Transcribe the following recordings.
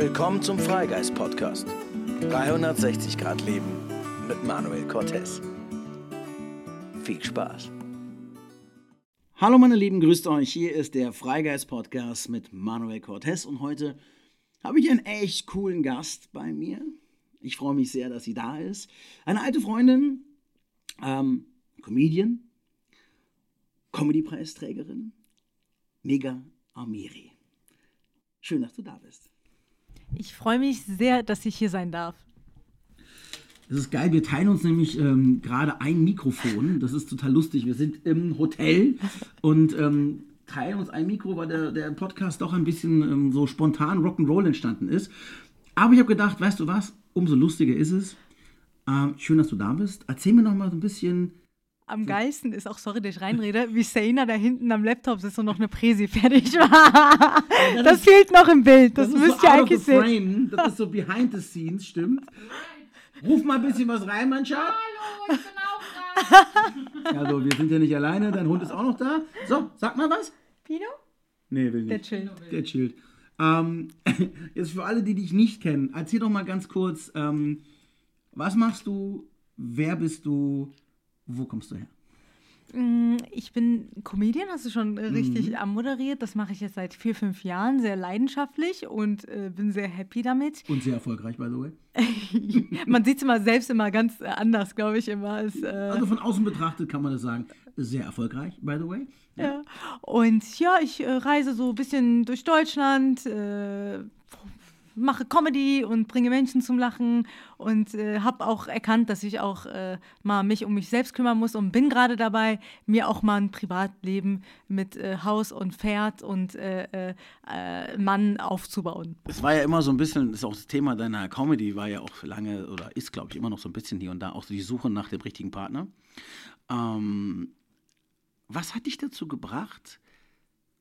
Willkommen zum Freigeist Podcast. 360 Grad Leben mit Manuel Cortez. Viel Spaß. Hallo meine Lieben, grüßt euch. Hier ist der Freigeist Podcast mit Manuel Cortez und heute habe ich einen echt coolen Gast bei mir. Ich freue mich sehr, dass sie da ist. Eine alte Freundin, ähm, Comedian, Comedy-Preisträgerin, Mega Amiri. Schön, dass du da bist. Ich freue mich sehr, dass ich hier sein darf. Das ist geil, wir teilen uns nämlich ähm, gerade ein Mikrofon. Das ist total lustig. Wir sind im Hotel und ähm, teilen uns ein Mikro, weil der, der Podcast doch ein bisschen ähm, so spontan Rock'n'Roll entstanden ist. Aber ich habe gedacht, weißt du was, umso lustiger ist es. Ähm, schön, dass du da bist. Erzähl mir noch mal so ein bisschen. Am geilsten ist auch, sorry, dass ich reinrede, wie Seina da hinten am Laptop sitzt und noch eine Präsi fertig war. das, das fehlt noch im Bild. Das, das müsst so ihr eigentlich sehen. Frame. Das ist so behind the scenes, stimmt. Ruf mal ein bisschen was rein, mein Schatz. Hallo, ich bin auch da. Also, wir sind ja nicht alleine, dein Hund ist auch noch da. So, sag mal was. Pino? Nee, will nicht. Der chillt. Der chillt. Ähm, jetzt für alle, die dich nicht kennen, erzähl doch mal ganz kurz, ähm, was machst du, wer bist du, wo kommst du her? Mm, ich bin Comedian, hast du schon richtig mhm. moderiert. Das mache ich jetzt seit vier, fünf Jahren, sehr leidenschaftlich und äh, bin sehr happy damit. Und sehr erfolgreich, by the way. man sieht es immer selbst immer ganz anders, glaube ich, immer. Als, äh also von außen betrachtet kann man das sagen, sehr erfolgreich, by the way. Ja. ja. Und ja, ich äh, reise so ein bisschen durch Deutschland, äh, mache Comedy und bringe Menschen zum Lachen und äh, habe auch erkannt, dass ich auch äh, mal mich um mich selbst kümmern muss und bin gerade dabei, mir auch mal ein Privatleben mit äh, Haus und Pferd und äh, äh, Mann aufzubauen. Es war ja immer so ein bisschen, das ist auch das Thema deiner Comedy, war ja auch lange oder ist, glaube ich, immer noch so ein bisschen hier und da auch die Suche nach dem richtigen Partner. Ähm, was hat dich dazu gebracht,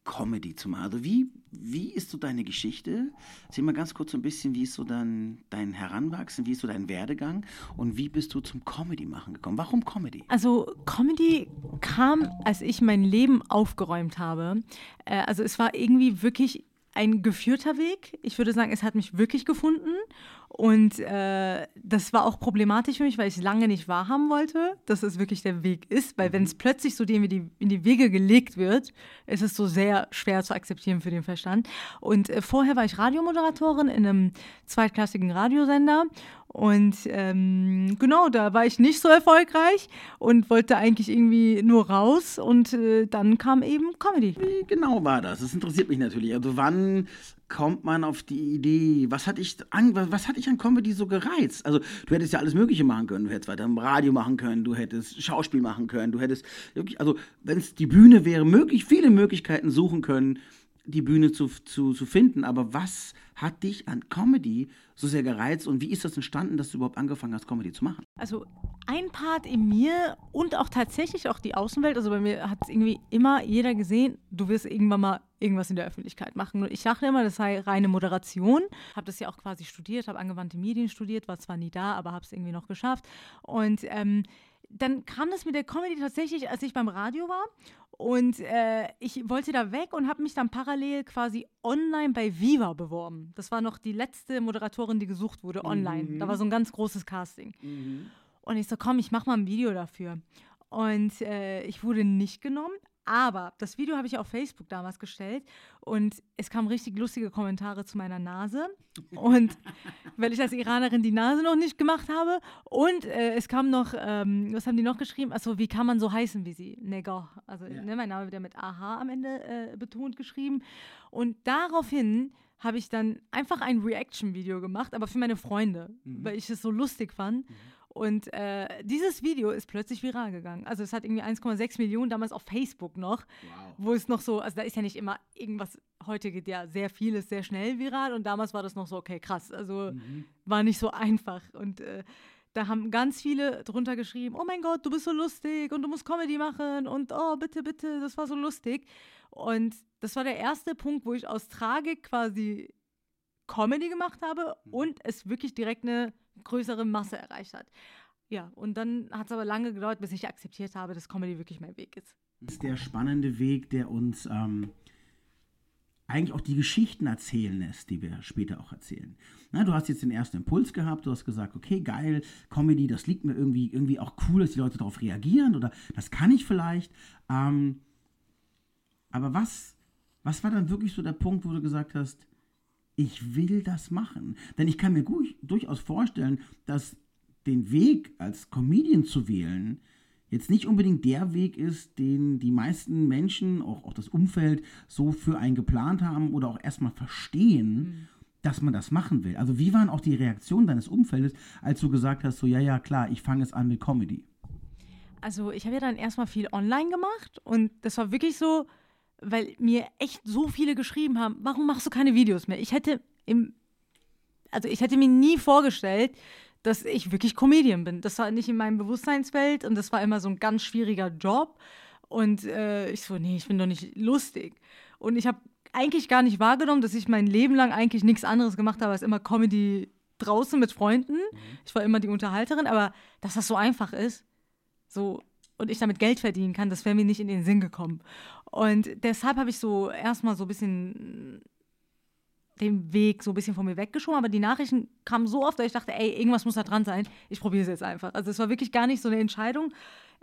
Comedy zu machen? Also wie, wie ist so deine Geschichte? Erzähl mal ganz kurz so ein bisschen, wie ist so dein, dein Heranwachsen, wie ist so dein Werdegang und wie bist du zum Comedy machen gekommen? Warum Comedy? Also Comedy kam, als ich mein Leben aufgeräumt habe. Äh, also es war irgendwie wirklich ein geführter Weg. Ich würde sagen, es hat mich wirklich gefunden. Und äh, das war auch problematisch für mich, weil ich lange nicht wahrhaben wollte, dass es wirklich der Weg ist. Weil wenn es mhm. plötzlich so in die, in die Wege gelegt wird, ist es so sehr schwer zu akzeptieren für den Verstand. Und äh, vorher war ich Radiomoderatorin in einem zweitklassigen Radiosender und ähm, genau, da war ich nicht so erfolgreich und wollte eigentlich irgendwie nur raus. Und äh, dann kam eben Comedy. Wie genau war das? Das interessiert mich natürlich. Also wann kommt man auf die Idee? Was hat ich an, was hat dich an Comedy so gereizt? Also du hättest ja alles Mögliche machen können. Du hättest weiter im Radio machen können, du hättest Schauspiel machen können, du hättest wirklich, also wenn es die Bühne wäre, möglich viele Möglichkeiten suchen können die Bühne zu, zu, zu finden. Aber was hat dich an Comedy so sehr gereizt und wie ist das entstanden, dass du überhaupt angefangen hast, Comedy zu machen? Also ein Part in mir und auch tatsächlich auch die Außenwelt, also bei mir hat es irgendwie immer jeder gesehen, du wirst irgendwann mal irgendwas in der Öffentlichkeit machen. Und ich dachte immer, das sei reine Moderation. Habe das ja auch quasi studiert, habe angewandte Medien studiert, war zwar nie da, aber habe es irgendwie noch geschafft. Und ähm, dann kam das mit der Comedy tatsächlich, als ich beim Radio war. Und äh, ich wollte da weg und habe mich dann parallel quasi online bei Viva beworben. Das war noch die letzte Moderatorin, die gesucht wurde online. Mhm. Da war so ein ganz großes Casting. Mhm. Und ich so, komm, ich mach mal ein Video dafür. Und äh, ich wurde nicht genommen, aber das Video habe ich auf Facebook damals gestellt und es kamen richtig lustige Kommentare zu meiner Nase. Und weil ich als Iranerin die Nase noch nicht gemacht habe. Und äh, es kam noch, ähm, was haben die noch geschrieben? Also wie kann man so heißen wie sie? Negar. Also ja. ne, mein Name wird ja mit AH am Ende äh, betont geschrieben. Und daraufhin habe ich dann einfach ein Reaction-Video gemacht, aber für meine Freunde, mhm. weil ich es so lustig fand. Mhm. Und äh, dieses Video ist plötzlich viral gegangen. Also es hat irgendwie 1,6 Millionen damals auf Facebook noch, wow. wo es noch so, also da ist ja nicht immer irgendwas, heute geht ja sehr vieles sehr schnell viral und damals war das noch so, okay, krass. Also mhm. war nicht so einfach. Und äh, da haben ganz viele drunter geschrieben, oh mein Gott, du bist so lustig und du musst Comedy machen und oh, bitte, bitte, das war so lustig. Und das war der erste Punkt, wo ich aus Tragik quasi Comedy gemacht habe mhm. und es wirklich direkt eine größere Masse erreicht hat. Ja, und dann hat es aber lange gedauert, bis ich akzeptiert habe, dass Comedy wirklich mein Weg ist. Das ist der spannende Weg, der uns ähm, eigentlich auch die Geschichten erzählen lässt, die wir später auch erzählen. Na, du hast jetzt den ersten Impuls gehabt, du hast gesagt, okay, geil, Comedy, das liegt mir irgendwie, irgendwie auch cool, dass die Leute darauf reagieren oder das kann ich vielleicht. Ähm, aber was, was war dann wirklich so der Punkt, wo du gesagt hast, ich will das machen? Denn ich kann mir gut, durchaus vorstellen, dass den Weg als Comedian zu wählen, jetzt nicht unbedingt der Weg ist, den die meisten Menschen, auch, auch das Umfeld, so für einen geplant haben oder auch erstmal verstehen, mhm. dass man das machen will. Also wie waren auch die Reaktionen deines Umfeldes, als du gesagt hast, so ja, ja, klar, ich fange jetzt an mit Comedy? Also ich habe ja dann erstmal viel online gemacht und das war wirklich so, weil mir echt so viele geschrieben haben, warum machst du keine Videos mehr? Ich hätte im, also ich hätte mir nie vorgestellt, dass ich wirklich Comedian bin. Das war nicht in meinem Bewusstseinsfeld und das war immer so ein ganz schwieriger Job. Und äh, ich so, nee, ich bin doch nicht lustig. Und ich habe eigentlich gar nicht wahrgenommen, dass ich mein Leben lang eigentlich nichts anderes gemacht habe als immer Comedy draußen mit Freunden. Mhm. Ich war immer die Unterhalterin, aber dass das so einfach ist, so und ich damit Geld verdienen kann, das wäre mir nicht in den Sinn gekommen. Und deshalb habe ich so erstmal so ein bisschen den Weg so ein bisschen von mir weggeschoben, aber die Nachrichten kamen so oft, dass ich dachte, ey, irgendwas muss da dran sein. Ich probiere es jetzt einfach. Also es war wirklich gar nicht so eine Entscheidung,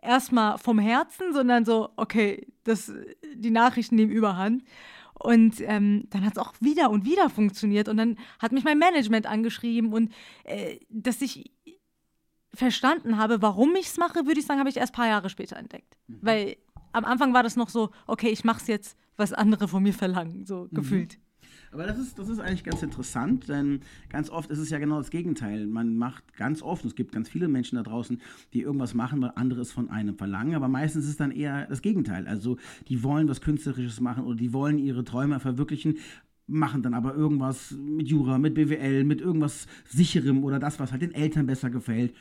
erstmal vom Herzen, sondern so, okay, das, die Nachrichten nehmen überhand. Und ähm, dann hat es auch wieder und wieder funktioniert. Und dann hat mich mein Management angeschrieben und äh, dass ich verstanden habe, warum ich es mache, würde ich sagen, habe ich erst ein paar Jahre später entdeckt. Mhm. Weil am Anfang war das noch so, okay, ich mache es jetzt, was andere von mir verlangen, so mhm. gefühlt. Aber das ist, das ist eigentlich ganz interessant, denn ganz oft ist es ja genau das Gegenteil. Man macht ganz oft, und es gibt ganz viele Menschen da draußen, die irgendwas machen, weil andere es von einem verlangen, aber meistens ist es dann eher das Gegenteil. Also die wollen was Künstlerisches machen oder die wollen ihre Träume verwirklichen, machen dann aber irgendwas mit Jura, mit BWL, mit irgendwas Sicherem oder das, was halt den Eltern besser gefällt.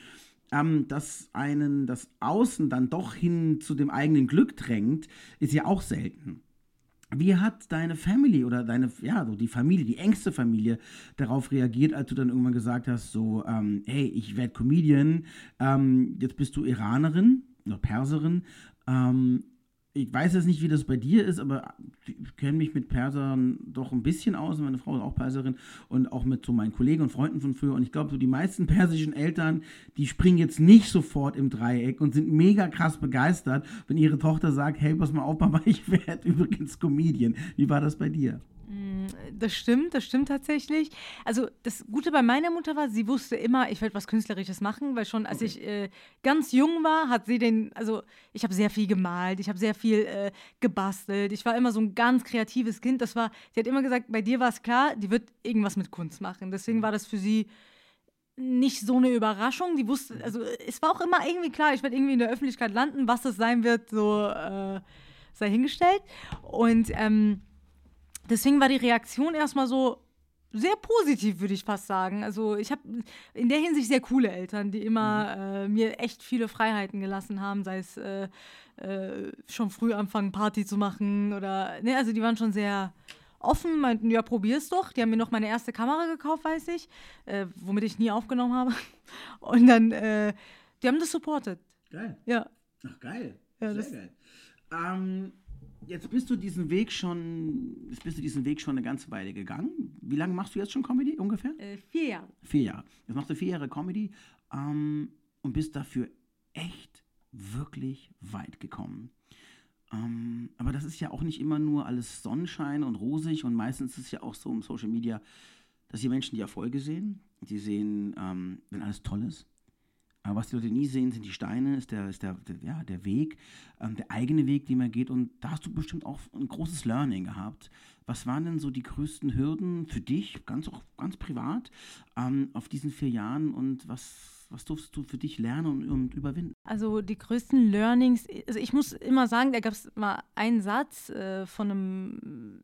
Ähm, dass einen das Außen dann doch hin zu dem eigenen Glück drängt, ist ja auch selten. Wie hat deine Family oder deine, ja, so die Familie, die engste Familie darauf reagiert, als du dann irgendwann gesagt hast, so, ähm, hey, ich werde Comedian, ähm, jetzt bist du Iranerin oder Perserin, ähm, ich weiß jetzt nicht, wie das bei dir ist, aber ich kenne mich mit Persern doch ein bisschen aus. Meine Frau ist auch Perserin und auch mit so meinen Kollegen und Freunden von früher. Und ich glaube, so die meisten persischen Eltern, die springen jetzt nicht sofort im Dreieck und sind mega krass begeistert, wenn ihre Tochter sagt: Hey, pass mal auf, Mama, ich werde übrigens Comedian. Wie war das bei dir? Mm, das stimmt, das stimmt tatsächlich. Also das Gute bei meiner Mutter war, sie wusste immer, ich werde was Künstlerisches machen, weil schon als okay. ich äh, ganz jung war, hat sie den, also ich habe sehr viel gemalt, ich habe sehr viel äh, gebastelt, ich war immer so ein ganz kreatives Kind. Das war, sie hat immer gesagt, bei dir war es klar, die wird irgendwas mit Kunst machen. Deswegen mhm. war das für sie nicht so eine Überraschung. Die wusste, also es war auch immer irgendwie klar, ich werde irgendwie in der Öffentlichkeit landen, was das sein wird, so äh, sei hingestellt. Und ähm, deswegen war die Reaktion erstmal so sehr positiv, würde ich fast sagen. Also ich habe in der Hinsicht sehr coole Eltern, die immer mhm. äh, mir echt viele Freiheiten gelassen haben, sei es äh, äh, schon früh anfangen, Party zu machen oder, ne, also die waren schon sehr offen, meinten, ja, probier's doch. Die haben mir noch meine erste Kamera gekauft, weiß ich, äh, womit ich nie aufgenommen habe. Und dann, äh, die haben das supportet. Geil. Ja. Ach, geil. Ja, sehr geil. Ähm, Jetzt bist du diesen Weg schon, jetzt bist du diesen Weg schon eine ganze Weile gegangen. Wie lange machst du jetzt schon Comedy ungefähr? Äh, vier Jahre. Vier Jahre. Jetzt machst du vier Jahre Comedy ähm, und bist dafür echt wirklich weit gekommen. Ähm, aber das ist ja auch nicht immer nur alles Sonnenschein und rosig und meistens ist es ja auch so im Social Media, dass die Menschen die Erfolge sehen. Die sehen, ähm, wenn alles toll ist, aber was die Leute nie sehen, sind die Steine, ist der, ist der, der ja, der Weg, ähm, der eigene Weg, den man geht. Und da hast du bestimmt auch ein großes Learning gehabt. Was waren denn so die größten Hürden für dich, ganz auch ganz privat, ähm, auf diesen vier Jahren und was, was durfst du für dich lernen und, und, überwinden? Also die größten Learnings, also ich muss immer sagen, da gab es mal einen Satz äh, von einem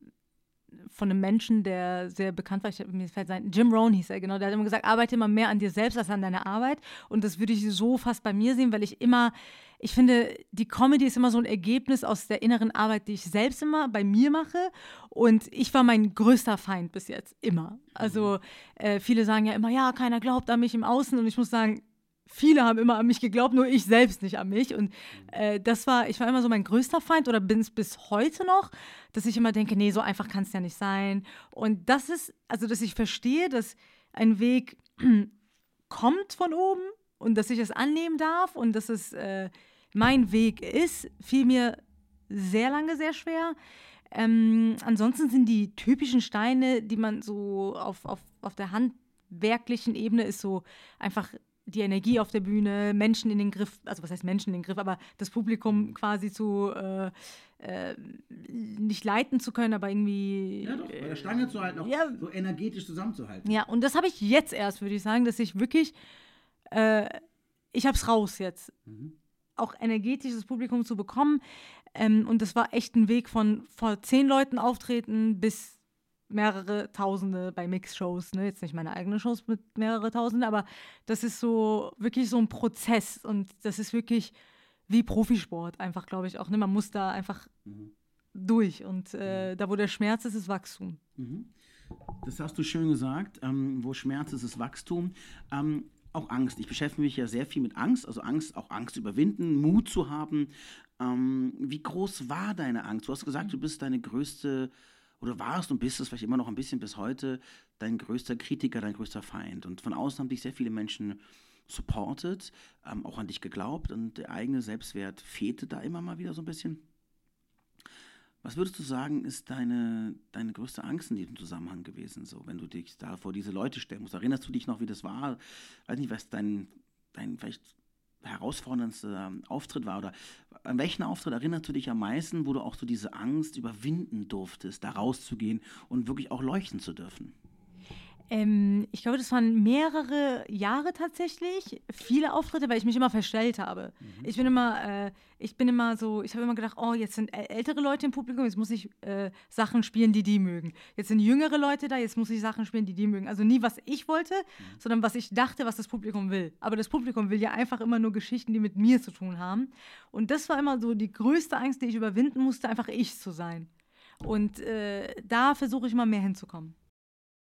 von einem Menschen, der sehr bekannt war, ich, mir fällt sein, Jim Rohn hieß er, genau, der hat immer gesagt, arbeite immer mehr an dir selbst als an deiner Arbeit. Und das würde ich so fast bei mir sehen, weil ich immer, ich finde, die Comedy ist immer so ein Ergebnis aus der inneren Arbeit, die ich selbst immer bei mir mache. Und ich war mein größter Feind bis jetzt, immer. Also äh, viele sagen ja immer, ja, keiner glaubt an mich im Außen. Und ich muss sagen, viele haben immer an mich geglaubt, nur ich selbst nicht an mich. Und äh, das war, ich war immer so mein größter Feind oder bin es bis heute noch, dass ich immer denke, nee, so einfach kann es ja nicht sein. Und das ist, also dass ich verstehe, dass ein Weg kommt von oben und dass ich es annehmen darf und dass es äh, mein Weg ist, fiel mir sehr lange sehr schwer. Ähm, ansonsten sind die typischen Steine, die man so auf, auf, auf der handwerklichen Ebene ist, so einfach die Energie auf der Bühne, Menschen in den Griff, also was heißt Menschen in den Griff, aber das Publikum quasi zu äh, äh, nicht leiten zu können, aber irgendwie. Ja, doch, bei der Stange zu halten, auch ja. so energetisch zusammenzuhalten. Ja, und das habe ich jetzt erst, würde ich sagen, dass ich wirklich, äh, ich habe es raus jetzt. Mhm. Auch energetisches Publikum zu bekommen. Ähm, und das war echt ein Weg von vor zehn Leuten auftreten bis mehrere Tausende bei Mix-Shows. Ne? Jetzt nicht meine eigenen Shows mit mehrere Tausende, aber das ist so wirklich so ein Prozess und das ist wirklich wie Profisport einfach, glaube ich auch. Ne? Man muss da einfach Mhm. durch und äh, da, wo der Schmerz ist, ist Wachstum. Mhm. Das hast du schön gesagt. Ähm, wo Schmerz ist, ist Wachstum. Ähm, auch Angst. Ich beschäftige mich ja sehr viel mit Angst, also Angst, auch Angst überwinden, Mut zu haben. Ähm, wie groß war deine Angst? Du hast gesagt, du bist deine größte, oder warst und bist es vielleicht immer noch ein bisschen bis heute, dein größter Kritiker, dein größter Feind. Und von außen haben dich sehr viele Menschen supported, ähm, auch an dich geglaubt und der eigene Selbstwert fehlte da immer mal wieder so ein bisschen. Was würdest du sagen, ist deine, deine größte Angst in diesem Zusammenhang gewesen, so, wenn du dich da vor diese Leute stellen musst? Erinnerst du dich noch, wie das war? Weiß nicht, was dein, dein vielleicht herausforderndster Auftritt war oder an welchen Auftritt erinnerst du dich am meisten, wo du auch so diese Angst überwinden durftest, da rauszugehen und wirklich auch leuchten zu dürfen? Ähm, ich glaube, das waren mehrere Jahre tatsächlich, viele Auftritte, weil ich mich immer verstellt habe. Ich bin immer, äh, ich bin immer so, ich habe immer gedacht, oh, jetzt sind äl- ältere Leute im Publikum, jetzt muss ich äh, Sachen spielen, die die mögen. Jetzt sind jüngere Leute da, jetzt muss ich Sachen spielen, die die mögen. Also nie, was ich wollte, sondern was ich dachte, was das Publikum will. Aber das Publikum will ja einfach immer nur Geschichten, die mit mir zu tun haben. Und das war immer so die größte Angst, die ich überwinden musste, einfach ich zu sein. Und äh, da versuche ich mal mehr hinzukommen.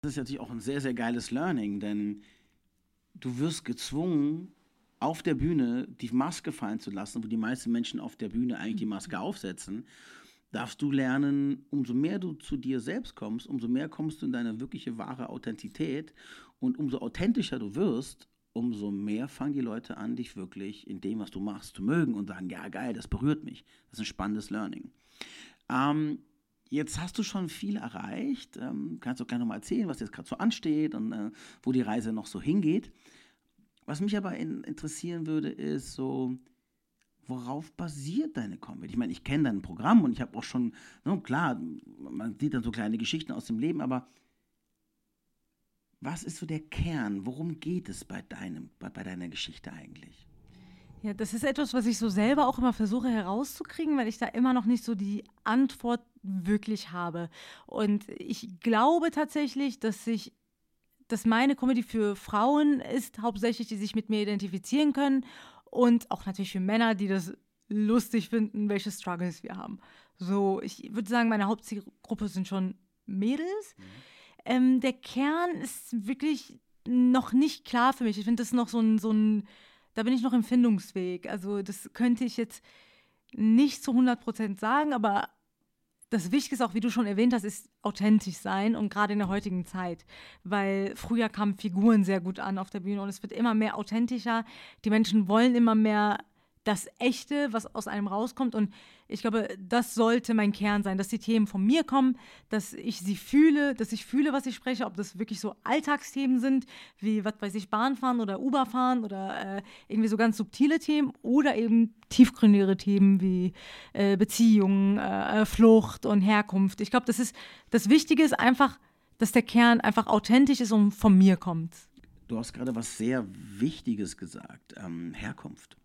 Das ist natürlich auch ein sehr, sehr geiles Learning, denn du wirst gezwungen, auf der Bühne die Maske fallen zu lassen, wo die meisten Menschen auf der Bühne eigentlich die Maske aufsetzen. Darfst du lernen, umso mehr du zu dir selbst kommst, umso mehr kommst du in deine wirkliche wahre Authentität und umso authentischer du wirst, umso mehr fangen die Leute an, dich wirklich in dem, was du machst, zu mögen und sagen, ja geil, das berührt mich. Das ist ein spannendes Learning. Ähm, Jetzt hast du schon viel erreicht. Ähm, kannst du gerne nochmal erzählen, was jetzt gerade so ansteht und äh, wo die Reise noch so hingeht. Was mich aber in, interessieren würde, ist so, worauf basiert deine Comedy? Ich meine, ich kenne dein Programm und ich habe auch schon, ne, klar, man sieht dann so kleine Geschichten aus dem Leben, aber was ist so der Kern? Worum geht es bei, deinem, bei, bei deiner Geschichte eigentlich? Ja, das ist etwas, was ich so selber auch immer versuche herauszukriegen, weil ich da immer noch nicht so die Antwort wirklich habe. Und ich glaube tatsächlich, dass ich dass meine Comedy für Frauen ist, hauptsächlich, die sich mit mir identifizieren können und auch natürlich für Männer, die das lustig finden, welche Struggles wir haben. So, ich würde sagen, meine Hauptzielgruppe sind schon Mädels. Ähm, der Kern ist wirklich noch nicht klar für mich. Ich finde das noch so ein, so ein, da bin ich noch im Findungsweg. Also das könnte ich jetzt nicht zu 100% sagen, aber das Wichtige ist auch, wie du schon erwähnt hast, ist authentisch sein und gerade in der heutigen Zeit, weil früher kamen Figuren sehr gut an auf der Bühne und es wird immer mehr authentischer. Die Menschen wollen immer mehr das Echte, was aus einem rauskommt und ich glaube, das sollte mein Kern sein, dass die Themen von mir kommen, dass ich sie fühle, dass ich fühle, was ich spreche, ob das wirklich so Alltagsthemen sind, wie, was weiß ich, Bahnfahren oder Uber fahren oder äh, irgendwie so ganz subtile Themen oder eben tiefgründigere Themen wie äh, Beziehungen, äh, Flucht und Herkunft. Ich glaube, das ist, das Wichtige ist einfach, dass der Kern einfach authentisch ist und von mir kommt. Du hast gerade was sehr Wichtiges gesagt, ähm, Herkunft.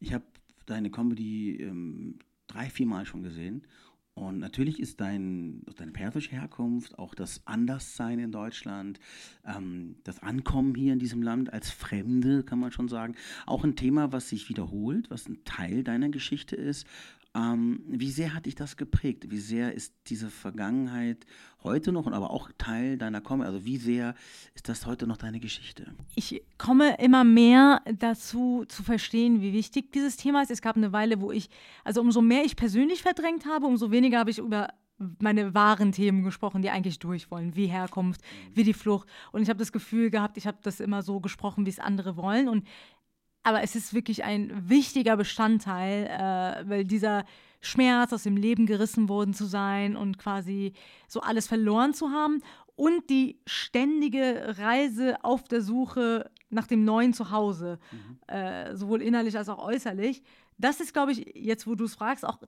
Ich habe deine Comedy ähm, drei, vier Mal schon gesehen. Und natürlich ist dein, deine persische Herkunft, auch das Anderssein in Deutschland, ähm, das Ankommen hier in diesem Land als Fremde, kann man schon sagen, auch ein Thema, was sich wiederholt, was ein Teil deiner Geschichte ist. Ähm, wie sehr hat dich das geprägt? Wie sehr ist diese Vergangenheit heute noch und aber auch Teil deiner Comedy? Also wie sehr ist das heute noch deine Geschichte? Ich komme immer mehr dazu zu verstehen, wie wichtig dieses Thema ist. Es gab eine Weile, wo ich, also umso mehr ich persönlich verdrängt habe, umso weniger habe ich über meine wahren Themen gesprochen, die eigentlich durch wollen, wie Herkunft, wie die Flucht. Und ich habe das Gefühl gehabt, ich habe das immer so gesprochen, wie es andere wollen. Und aber es ist wirklich ein wichtiger Bestandteil, äh, weil dieser Schmerz aus dem Leben gerissen worden zu sein und quasi so alles verloren zu haben und die ständige Reise auf der Suche nach dem neuen Zuhause, mhm. äh, sowohl innerlich als auch äußerlich. Das ist, glaube ich, jetzt, wo du es fragst, auch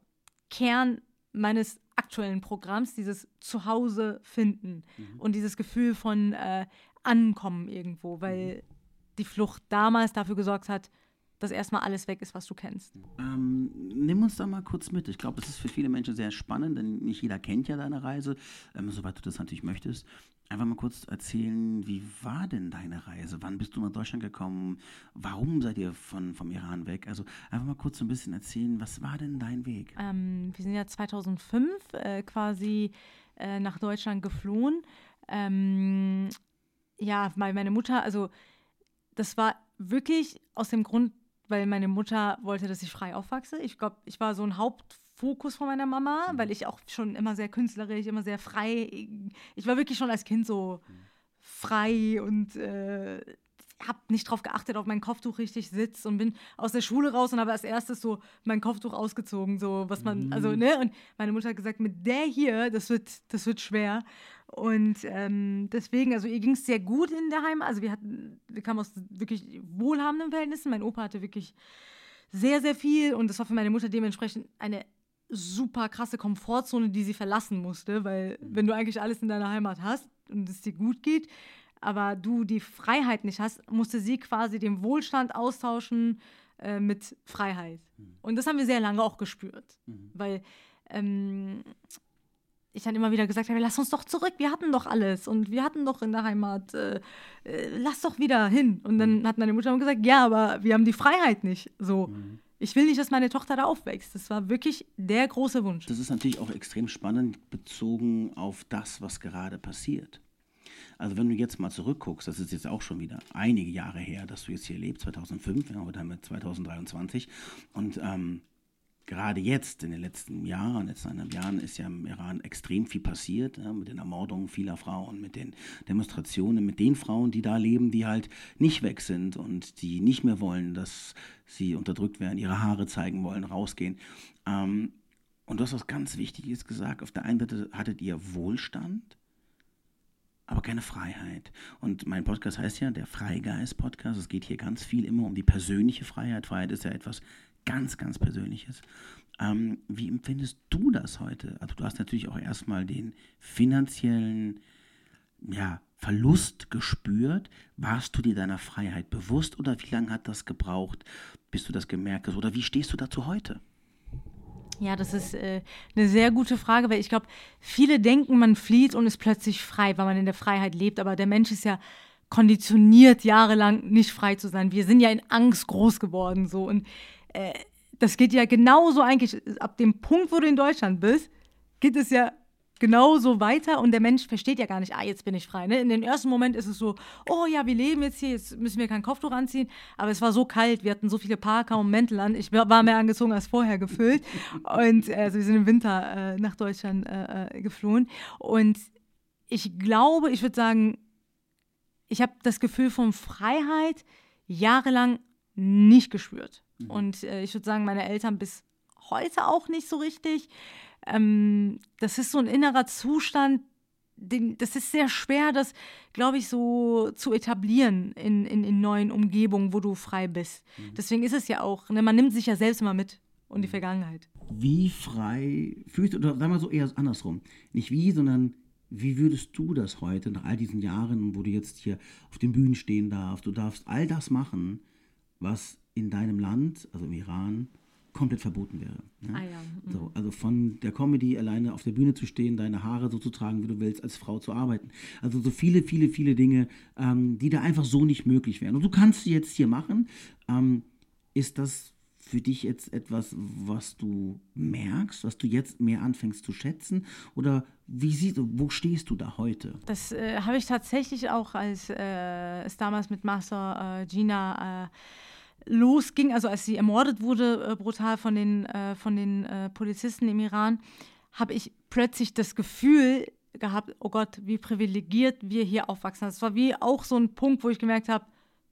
Kern meines aktuellen Programms, dieses Zuhause finden mhm. und dieses Gefühl von äh, Ankommen irgendwo, weil mhm die Flucht damals dafür gesorgt hat, dass erstmal alles weg ist, was du kennst. Ähm, nimm uns da mal kurz mit. Ich glaube, es ist für viele Menschen sehr spannend, denn nicht jeder kennt ja deine Reise, ähm, soweit du das natürlich möchtest. Einfach mal kurz erzählen, wie war denn deine Reise? Wann bist du nach Deutschland gekommen? Warum seid ihr von, vom Iran weg? Also einfach mal kurz so ein bisschen erzählen, was war denn dein Weg? Ähm, wir sind ja 2005 äh, quasi äh, nach Deutschland geflohen. Ähm, ja, meine Mutter, also das war wirklich aus dem Grund, weil meine Mutter wollte, dass ich frei aufwachse. Ich glaube, ich war so ein Hauptfokus von meiner Mama, mhm. weil ich auch schon immer sehr künstlerisch, immer sehr frei. Ich war wirklich schon als Kind so mhm. frei und äh, habe nicht darauf geachtet, ob mein Kopftuch richtig sitzt und bin aus der Schule raus und habe als erstes so mein Kopftuch ausgezogen, so was man, mhm. also ne, und meine Mutter hat gesagt, mit der hier, das wird, das wird schwer. Und ähm, deswegen, also ihr ging es sehr gut in der Heimat. Also wir hatten, wir kamen aus wirklich wohlhabenden Verhältnissen. Mein Opa hatte wirklich sehr, sehr viel und das war für meine Mutter dementsprechend eine super krasse Komfortzone, die sie verlassen musste, weil wenn du eigentlich alles in deiner Heimat hast und es dir gut geht, aber du die Freiheit nicht hast, musste sie quasi den Wohlstand austauschen äh, mit Freiheit. Mhm. Und das haben wir sehr lange auch gespürt, mhm. weil ähm, ich dann immer wieder gesagt habe, lass uns doch zurück, wir hatten doch alles und wir hatten doch in der Heimat, äh, äh, lass doch wieder hin. Und dann mhm. hat meine Mutter gesagt, ja, aber wir haben die Freiheit nicht. So. Mhm. Ich will nicht, dass meine Tochter da aufwächst. Das war wirklich der große Wunsch. Das ist natürlich auch extrem spannend bezogen auf das, was gerade passiert. Also wenn du jetzt mal zurückguckst, das ist jetzt auch schon wieder einige Jahre her, dass du jetzt hier lebst, 2005, ja, heute haben wir 2023 und ähm, gerade jetzt, in den letzten Jahren, letzten eineinhalb Jahren, ist ja im Iran extrem viel passiert, ja, mit den Ermordungen vieler Frauen, mit den Demonstrationen, mit den Frauen, die da leben, die halt nicht weg sind und die nicht mehr wollen, dass sie unterdrückt werden, ihre Haare zeigen wollen, rausgehen. Ähm, und du hast was ganz Wichtiges gesagt. Auf der einen Seite hattet ihr Wohlstand, aber keine Freiheit. Und mein Podcast heißt ja der Freigeist-Podcast. Es geht hier ganz viel immer um die persönliche Freiheit. Freiheit ist ja etwas ganz, ganz Persönliches. Ähm, wie empfindest du das heute? Also du hast natürlich auch erstmal den finanziellen ja, Verlust gespürt. Warst du dir deiner Freiheit bewusst oder wie lange hat das gebraucht, bis du das gemerkt hast? Oder wie stehst du dazu heute? Ja, das ist äh, eine sehr gute Frage, weil ich glaube, viele denken, man flieht und ist plötzlich frei, weil man in der Freiheit lebt. Aber der Mensch ist ja konditioniert, jahrelang nicht frei zu sein. Wir sind ja in Angst groß geworden so und äh, das geht ja genauso eigentlich, ab dem Punkt, wo du in Deutschland bist, geht es ja genauso weiter und der Mensch versteht ja gar nicht, ah, jetzt bin ich frei. Ne? In dem ersten Moment ist es so, oh ja, wir leben jetzt hier, jetzt müssen wir kein Kopftuch anziehen, aber es war so kalt, wir hatten so viele Parker und Mäntel an, ich war mehr angezogen als vorher gefüllt und äh, also wir sind im Winter äh, nach Deutschland äh, äh geflohen und ich glaube, ich würde sagen, ich habe das Gefühl von Freiheit jahrelang nicht gespürt. Mhm. Und äh, ich würde sagen, meine Eltern bis heute auch nicht so richtig. Ähm, das ist so ein innerer Zustand, den, das ist sehr schwer, das, glaube ich, so zu etablieren in, in, in, neuen Umgebungen, wo du frei bist. Mhm. Deswegen ist es ja auch, ne, man nimmt sich ja selbst immer mit und die mhm. Vergangenheit. Wie frei fühlst du, oder sagen wir so eher andersrum, nicht wie, sondern wie würdest du das heute, nach all diesen Jahren, wo du jetzt hier auf den Bühnen stehen darfst, du darfst all das machen, was in deinem Land, also im Iran, komplett verboten wäre. Ja? Ah, ja. Mhm. So, also von der Comedy alleine auf der Bühne zu stehen, deine Haare so zu tragen, wie du willst, als Frau zu arbeiten. Also so viele, viele, viele Dinge, ähm, die da einfach so nicht möglich wären. Und du kannst sie jetzt hier machen. Ähm, ist das für dich jetzt etwas, was du merkst, was du jetzt mehr anfängst zu schätzen? Oder wie siehst du, wo stehst du da heute? Das äh, habe ich tatsächlich auch, als äh, es damals mit Master äh, Gina äh, losging, also als sie ermordet wurde, äh, brutal von den, äh, von den Polizisten im Iran, habe ich plötzlich das Gefühl gehabt, oh Gott, wie privilegiert wir hier aufwachsen. Das war wie auch so ein Punkt, wo ich gemerkt habe,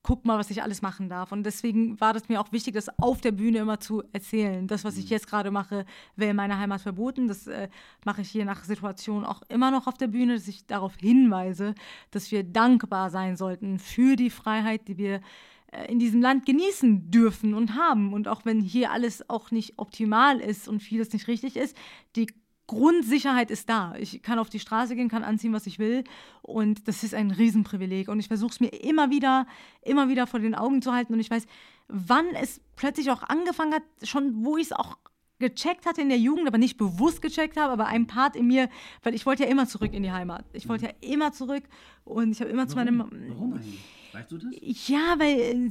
guck mal, was ich alles machen darf. Und deswegen war das mir auch wichtig, das auf der Bühne immer zu erzählen. Das, was ich mhm. jetzt gerade mache, wäre in meiner Heimat verboten. Das äh, mache ich hier nach Situation auch immer noch auf der Bühne, dass ich darauf hinweise, dass wir dankbar sein sollten für die Freiheit, die wir äh, in diesem Land genießen dürfen und haben. Und auch wenn hier alles auch nicht optimal ist und vieles nicht richtig ist, die Grundsicherheit ist da. Ich kann auf die Straße gehen, kann anziehen, was ich will. Und das ist ein Riesenprivileg. Und ich versuche es mir immer wieder, immer wieder vor den Augen zu halten. Und ich weiß, wann es plötzlich auch angefangen hat, schon wo ich es auch gecheckt hatte in der Jugend, aber nicht bewusst gecheckt habe, aber ein Part in mir, weil ich wollte ja immer zurück in die Heimat. Ich wollte ja immer zurück und ich habe immer Warum? zu meinem. Warum eigentlich? Weißt du das? Ja, weil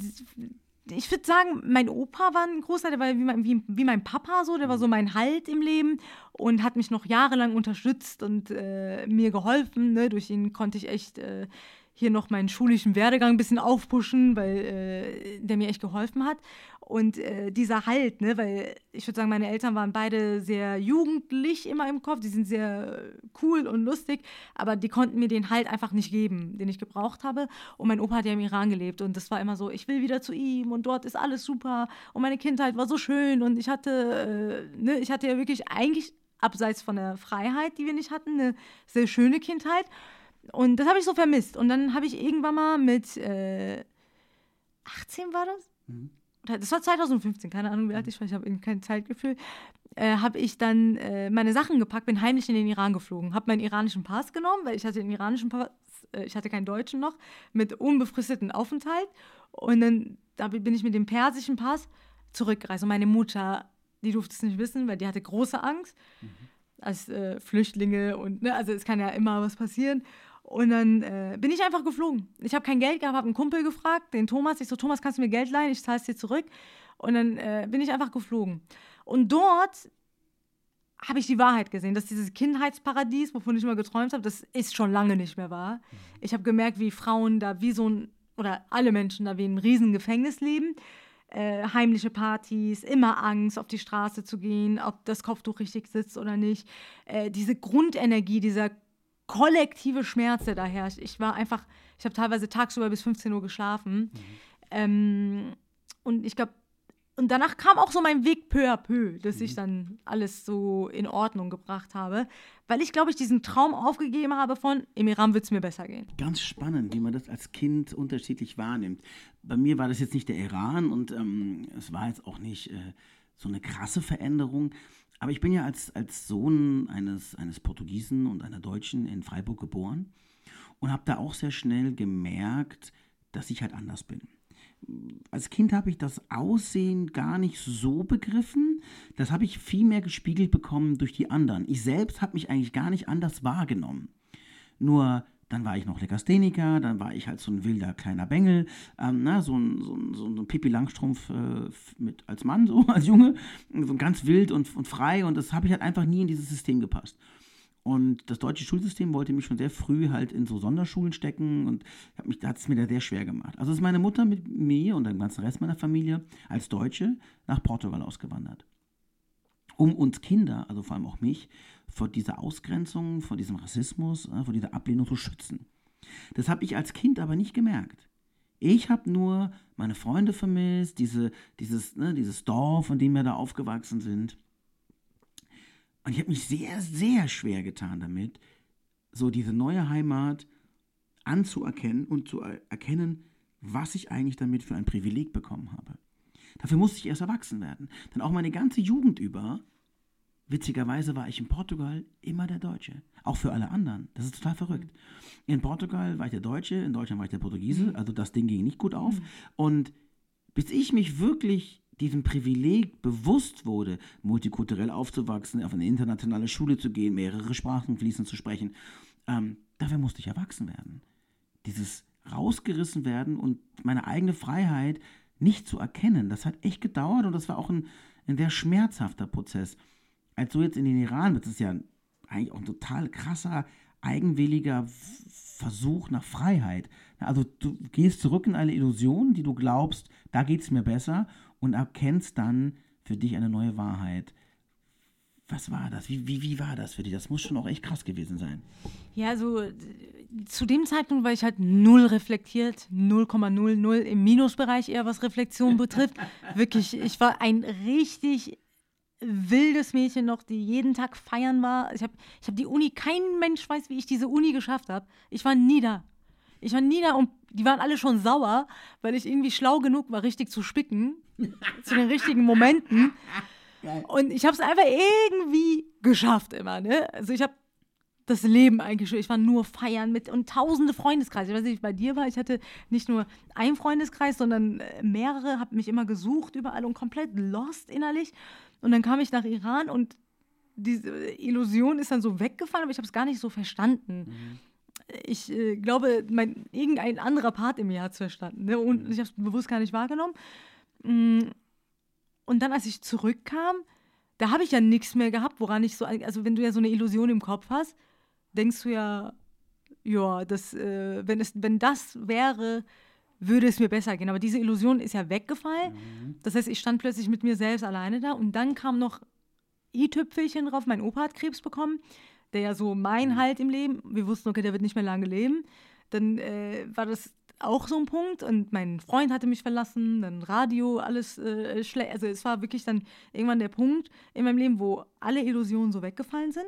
ich würde sagen, mein Opa war ein großer, der war wie mein, wie, wie mein, Papa so, der war so mein Halt im Leben und hat mich noch jahrelang unterstützt und äh, mir geholfen. Ne? Durch ihn konnte ich echt äh, hier noch meinen schulischen Werdegang ein bisschen aufpushen, weil äh, der mir echt geholfen hat. Und äh, dieser Halt, ne, weil ich würde sagen, meine Eltern waren beide sehr jugendlich immer im Kopf, die sind sehr cool und lustig, aber die konnten mir den Halt einfach nicht geben, den ich gebraucht habe. Und mein Opa hat ja im Iran gelebt und das war immer so, ich will wieder zu ihm und dort ist alles super und meine Kindheit war so schön und ich hatte, äh, ne, ich hatte ja wirklich eigentlich abseits von der Freiheit, die wir nicht hatten, eine sehr schöne Kindheit. Und das habe ich so vermisst. Und dann habe ich irgendwann mal mit äh, 18 war das? Mhm. Das war 2015, keine Ahnung, wie alt ich war, ich habe kein Zeitgefühl. Äh, habe ich dann äh, meine Sachen gepackt, bin heimlich in den Iran geflogen, habe meinen iranischen Pass genommen, weil ich hatte den iranischen Pass, äh, ich hatte keinen deutschen noch, mit unbefristeten Aufenthalt. Und dann da bin ich mit dem persischen Pass zurückgereist. Und meine Mutter, die durfte es nicht wissen, weil die hatte große Angst. Mhm. Als äh, Flüchtlinge und, ne, also es kann ja immer was passieren. Und dann äh, bin ich einfach geflogen. Ich habe kein Geld gehabt, habe einen Kumpel gefragt, den Thomas. Ich so, Thomas, kannst du mir Geld leihen? Ich zahle es dir zurück. Und dann äh, bin ich einfach geflogen. Und dort habe ich die Wahrheit gesehen, dass dieses Kindheitsparadies, wovon ich immer geträumt habe, das ist schon lange nicht mehr wahr. Ich habe gemerkt, wie Frauen da wie so ein, oder alle Menschen da wie ein Riesengefängnis leben. Äh, heimliche Partys, immer Angst, auf die Straße zu gehen, ob das Kopftuch richtig sitzt oder nicht. Äh, diese Grundenergie, dieser kollektive Schmerz, der da herrscht. Ich war einfach, ich habe teilweise tagsüber bis 15 Uhr geschlafen. Mhm. Ähm, und ich glaube, und danach kam auch so mein Weg peu à peu, dass mhm. ich dann alles so in Ordnung gebracht habe, weil ich, glaube ich, diesen Traum aufgegeben habe von, im Iran wird es mir besser gehen. Ganz spannend, wie man das als Kind unterschiedlich wahrnimmt. Bei mir war das jetzt nicht der Iran und ähm, es war jetzt auch nicht äh, so eine krasse Veränderung, aber ich bin ja als, als Sohn eines, eines Portugiesen und einer Deutschen in Freiburg geboren und habe da auch sehr schnell gemerkt, dass ich halt anders bin. Als Kind habe ich das Aussehen gar nicht so begriffen. Das habe ich viel mehr gespiegelt bekommen durch die anderen. Ich selbst habe mich eigentlich gar nicht anders wahrgenommen. Nur dann war ich noch Legastheniker, dann war ich halt so ein wilder kleiner Bengel, ähm, na, so ein, so ein, so ein Pipi Langstrumpf äh, als Mann, so als Junge, so ganz wild und, und frei und das habe ich halt einfach nie in dieses System gepasst. Und das deutsche Schulsystem wollte mich schon sehr früh halt in so Sonderschulen stecken und da hat es mir da sehr schwer gemacht. Also ist meine Mutter mit mir und dem ganzen Rest meiner Familie als Deutsche nach Portugal ausgewandert. Um uns Kinder, also vor allem auch mich, vor dieser Ausgrenzung, vor diesem Rassismus, äh, vor dieser Ablehnung zu schützen. Das habe ich als Kind aber nicht gemerkt. Ich habe nur meine Freunde vermisst, diese, dieses, ne, dieses Dorf, in dem wir da aufgewachsen sind. Und ich habe mich sehr, sehr schwer getan damit, so diese neue Heimat anzuerkennen und zu erkennen, was ich eigentlich damit für ein Privileg bekommen habe. Dafür musste ich erst erwachsen werden. Denn auch meine ganze Jugend über Witzigerweise war ich in Portugal immer der Deutsche. Auch für alle anderen. Das ist total verrückt. In Portugal war ich der Deutsche, in Deutschland war ich der Portugiese. Mhm. Also das Ding ging nicht gut auf. Mhm. Und bis ich mich wirklich diesem Privileg bewusst wurde, multikulturell aufzuwachsen, auf eine internationale Schule zu gehen, mehrere Sprachen fließend zu sprechen, ähm, dafür musste ich erwachsen werden. Dieses rausgerissen werden und meine eigene Freiheit nicht zu erkennen. Das hat echt gedauert und das war auch ein, ein sehr schmerzhafter Prozess. Als du jetzt in den Iran bist, das ist ja eigentlich auch ein total krasser, eigenwilliger Versuch nach Freiheit. Also du gehst zurück in eine Illusion, die du glaubst, da geht es mir besser und erkennst dann für dich eine neue Wahrheit. Was war das? Wie, wie, wie war das für dich? Das muss schon auch echt krass gewesen sein. Ja, so äh, zu dem Zeitpunkt war ich halt null reflektiert, 0,00 im Minusbereich eher, was Reflexion betrifft. Wirklich, ich war ein richtig wildes Mädchen noch, die jeden Tag feiern war. Ich habe ich hab die Uni, kein Mensch weiß, wie ich diese Uni geschafft habe. Ich war nie da. Ich war nie da und die waren alle schon sauer, weil ich irgendwie schlau genug war, richtig zu spicken, zu den richtigen Momenten. Und ich habe es einfach irgendwie geschafft immer. Ne? Also ich habe das Leben eigentlich schon. Ich war nur feiern mit und tausende Freundeskreise. Ich weiß nicht, wie bei dir war. Ich hatte nicht nur einen Freundeskreis, sondern äh, mehrere, habe mich immer gesucht überall und komplett lost innerlich. Und dann kam ich nach Iran und diese Illusion ist dann so weggefallen, aber ich habe es gar nicht so verstanden. Mhm. Ich äh, glaube, mein, irgendein anderer Part in mir hat es verstanden. Ne? Und mhm. ich habe es bewusst gar nicht wahrgenommen. Mm, und dann, als ich zurückkam, da habe ich ja nichts mehr gehabt, woran ich so, also wenn du ja so eine Illusion im Kopf hast, denkst du ja, ja, das, äh, wenn, es, wenn das wäre, würde es mir besser gehen. Aber diese Illusion ist ja weggefallen. Mhm. Das heißt, ich stand plötzlich mit mir selbst alleine da und dann kam noch i-Tüpfelchen drauf. Mein Opa hat Krebs bekommen, der ja so mein mhm. Halt im Leben. Wir wussten, okay, der wird nicht mehr lange leben. Dann äh, war das auch so ein Punkt und mein Freund hatte mich verlassen, dann Radio, alles äh, schlecht. Also es war wirklich dann irgendwann der Punkt in meinem Leben, wo alle Illusionen so weggefallen sind.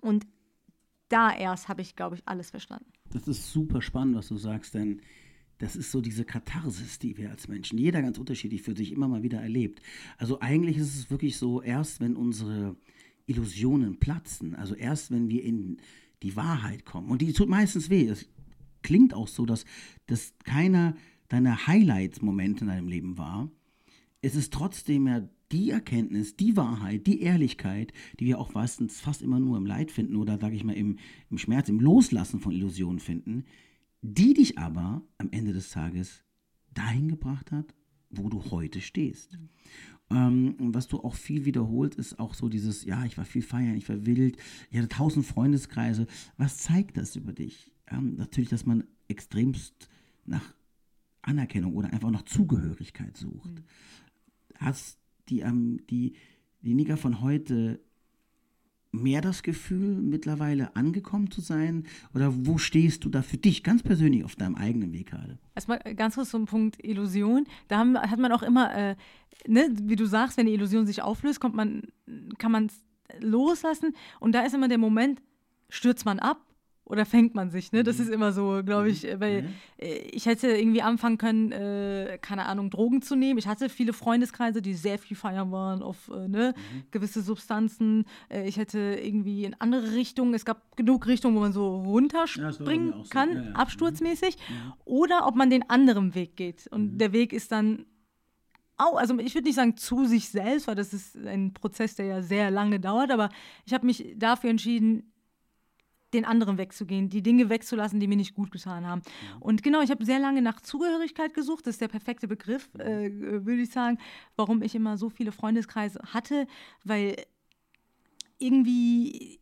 Und da erst habe ich, glaube ich, alles verstanden. Das ist super spannend, was du sagst, denn das ist so diese Katharsis, die wir als Menschen, jeder ganz unterschiedlich für sich immer mal wieder erlebt. Also eigentlich ist es wirklich so, erst wenn unsere Illusionen platzen, also erst wenn wir in die Wahrheit kommen, und die tut meistens weh, es klingt auch so, dass das keiner deiner Highlight-Momente in deinem Leben war, ist es trotzdem ja die Erkenntnis, die Wahrheit, die Ehrlichkeit, die wir auch meistens fast immer nur im Leid finden oder, sage ich mal, im, im Schmerz, im Loslassen von Illusionen finden, die dich aber am Ende des Tages dahin gebracht hat, wo du heute stehst. Mhm. Ähm, was du auch viel wiederholt, ist auch so dieses, ja, ich war viel feiern, ich war wild, ich hatte tausend Freundeskreise. Was zeigt das über dich? Ähm, natürlich, dass man extremst nach Anerkennung oder einfach nach Zugehörigkeit sucht. Mhm. Hast die, ähm, die, die Nigger von heute mehr das Gefühl, mittlerweile angekommen zu sein? Oder wo stehst du da für dich ganz persönlich auf deinem eigenen Weg gerade? Erstmal ganz kurz zum Punkt Illusion. Da haben, hat man auch immer, äh, ne, wie du sagst, wenn die Illusion sich auflöst, kommt man, kann man es loslassen. Und da ist immer der Moment, stürzt man ab oder fängt man sich, ne? Das mhm. ist immer so, glaube ich, mhm. weil mhm. Äh, ich hätte irgendwie anfangen können, äh, keine Ahnung, Drogen zu nehmen. Ich hatte viele Freundeskreise, die sehr viel feiern waren auf äh, ne, mhm. gewisse Substanzen. Äh, ich hätte irgendwie in andere Richtungen, es gab genug Richtungen, wo man so runterspringen ja, kann, ja, ja. absturzmäßig. Mhm. Oder ob man den anderen Weg geht. Und mhm. der Weg ist dann also ich würde nicht sagen zu sich selbst, weil das ist ein Prozess, der ja sehr lange dauert, aber ich habe mich dafür entschieden, den anderen wegzugehen, die Dinge wegzulassen, die mir nicht gut getan haben. Und genau, ich habe sehr lange nach Zugehörigkeit gesucht. Das ist der perfekte Begriff, äh, würde ich sagen, warum ich immer so viele Freundeskreise hatte, weil irgendwie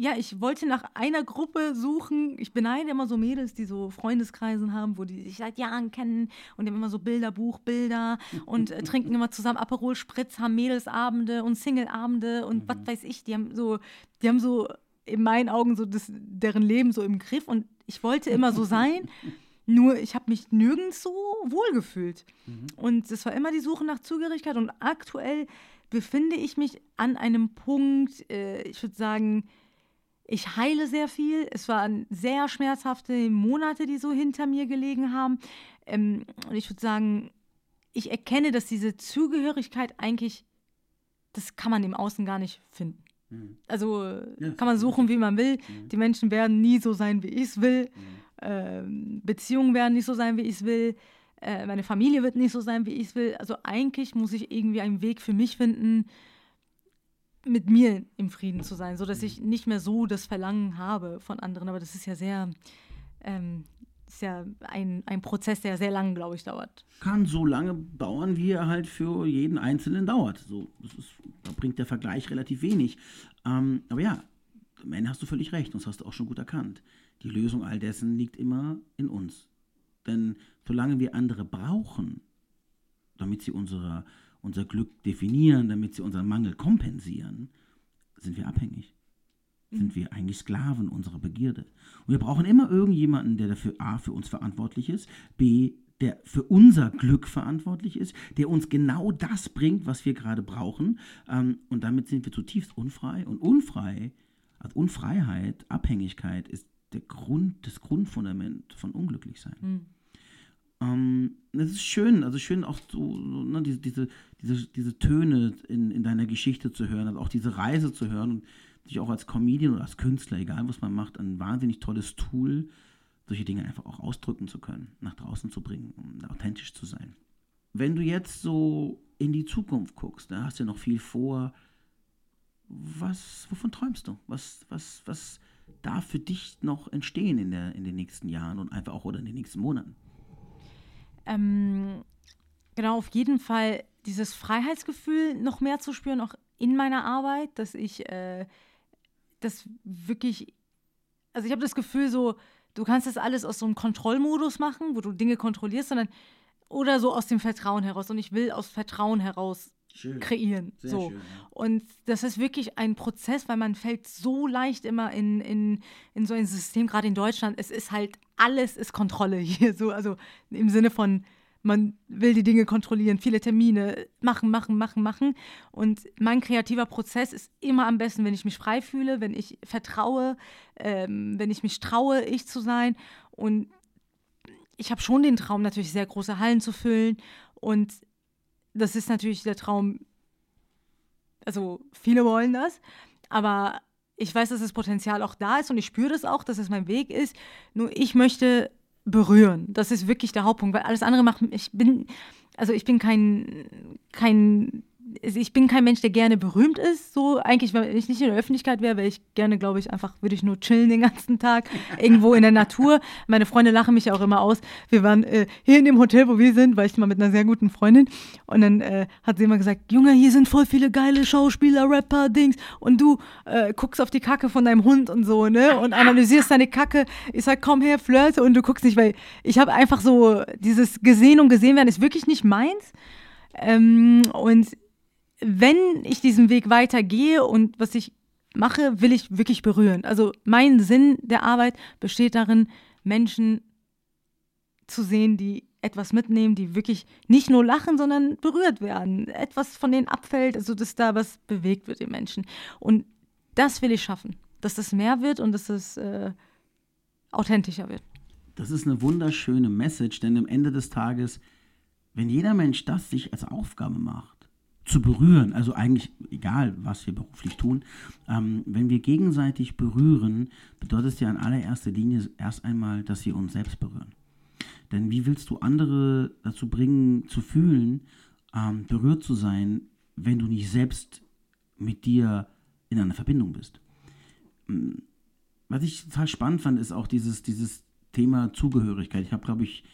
ja, ich wollte nach einer Gruppe suchen. Ich beneide immer so Mädels, die so Freundeskreisen haben, wo die sich seit Jahren kennen und die haben immer so Bilderbuchbilder und äh, trinken immer zusammen Aperol Spritz, haben Mädelsabende und Singleabende und mhm. was weiß ich. Die haben so, die haben so in meinen Augen so das, deren Leben so im Griff und ich wollte immer so sein. Nur ich habe mich nirgends so wohlgefühlt. Mhm. Und es war immer die Suche nach Zugehörigkeit. Und aktuell befinde ich mich an einem Punkt, äh, ich würde sagen, ich heile sehr viel. Es waren sehr schmerzhafte Monate, die so hinter mir gelegen haben. Ähm, und ich würde sagen, ich erkenne, dass diese Zugehörigkeit eigentlich, das kann man im Außen gar nicht finden. Mhm. Also ja, kann man suchen, wie man will. Mhm. Die Menschen werden nie so sein, wie ich es will. Mhm. Ähm, Beziehungen werden nicht so sein, wie ich es will. Äh, meine Familie wird nicht so sein, wie ich es will. Also eigentlich muss ich irgendwie einen Weg für mich finden, mit mir im Frieden zu sein, sodass ich nicht mehr so das Verlangen habe von anderen. Aber das ist ja sehr, ähm, ist ja ein, ein Prozess, der sehr lange, glaube ich, dauert. Kann so lange dauern, wie er halt für jeden Einzelnen dauert. So, ist, da bringt der Vergleich relativ wenig. Ähm, aber ja, am Ende hast du völlig recht, und das hast du auch schon gut erkannt. Die Lösung all dessen liegt immer in uns. Denn solange wir andere brauchen, damit sie unsere, unser Glück definieren, damit sie unseren Mangel kompensieren, sind wir abhängig. Sind wir eigentlich Sklaven unserer Begierde. Und wir brauchen immer irgendjemanden, der dafür A für uns verantwortlich ist, B der für unser Glück verantwortlich ist, der uns genau das bringt, was wir gerade brauchen. Ähm, und damit sind wir zutiefst unfrei. Und unfrei, also Unfreiheit, Abhängigkeit ist der Grund, das Grundfundament von Unglücklichsein. Hm. Ähm, es ist schön, also schön auch so, so ne, diese, diese, diese, diese Töne in, in deiner Geschichte zu hören, also auch diese Reise zu hören und sich auch als Comedian oder als Künstler, egal was man macht, ein wahnsinnig tolles Tool, solche Dinge einfach auch ausdrücken zu können, nach draußen zu bringen, um authentisch zu sein. Wenn du jetzt so in die Zukunft guckst, da hast du ja noch viel vor, was, wovon träumst du? Was, was, was darf für dich noch entstehen in, der, in den nächsten Jahren und einfach auch oder in den nächsten Monaten? Ähm, genau, auf jeden Fall dieses Freiheitsgefühl noch mehr zu spüren, auch in meiner Arbeit, dass ich äh, das wirklich, also ich habe das Gefühl so, du kannst das alles aus so einem Kontrollmodus machen, wo du Dinge kontrollierst, sondern oder so aus dem Vertrauen heraus. Und ich will aus Vertrauen heraus Schön. kreieren. Sehr so. schön, ja. Und das ist wirklich ein Prozess, weil man fällt so leicht immer in, in, in so ein System, gerade in Deutschland. Es ist halt, alles ist Kontrolle hier. So, also im Sinne von, man will die Dinge kontrollieren, viele Termine machen, machen, machen, machen. Und mein kreativer Prozess ist immer am besten, wenn ich mich frei fühle, wenn ich vertraue, ähm, wenn ich mich traue, ich zu sein. Und ich habe schon den Traum, natürlich sehr große Hallen zu füllen. Und das ist natürlich der Traum, also viele wollen das, aber ich weiß, dass das Potenzial auch da ist und ich spüre das auch, dass es mein Weg ist. Nur ich möchte berühren. Das ist wirklich der Hauptpunkt, weil alles andere macht, ich bin, also ich bin kein, kein, ich bin kein Mensch, der gerne berühmt ist. So eigentlich, wenn ich nicht in der Öffentlichkeit wäre, wäre ich gerne, glaube ich, einfach würde ich nur chillen den ganzen Tag irgendwo in der Natur. Meine Freunde lachen mich auch immer aus. Wir waren äh, hier in dem Hotel, wo wir sind, war ich mal mit einer sehr guten Freundin und dann äh, hat sie immer gesagt, Junge, hier sind voll viele geile Schauspieler, Rapper, Dings und du äh, guckst auf die Kacke von deinem Hund und so, ne? Und analysierst deine Kacke. Ich sag, komm her, flirte und du guckst nicht, weil ich habe einfach so dieses gesehen und gesehen werden ist wirklich nicht meins. Ähm, und wenn ich diesen Weg weitergehe und was ich mache, will ich wirklich berühren. Also mein Sinn der Arbeit besteht darin, Menschen zu sehen, die etwas mitnehmen, die wirklich nicht nur lachen, sondern berührt werden. Etwas von denen abfällt, also dass da was bewegt wird im Menschen. Und das will ich schaffen, dass das mehr wird und dass es äh, authentischer wird. Das ist eine wunderschöne Message, denn am Ende des Tages, wenn jeder Mensch das sich als Aufgabe macht, zu berühren, also eigentlich egal, was wir beruflich tun, ähm, wenn wir gegenseitig berühren, bedeutet es ja in allererster Linie erst einmal, dass wir uns selbst berühren. Denn wie willst du andere dazu bringen, zu fühlen, ähm, berührt zu sein, wenn du nicht selbst mit dir in einer Verbindung bist? Mm, Was ich total spannend fand, ist auch dieses, dieses Thema Zugehörigkeit. Ich habe, glaube ich,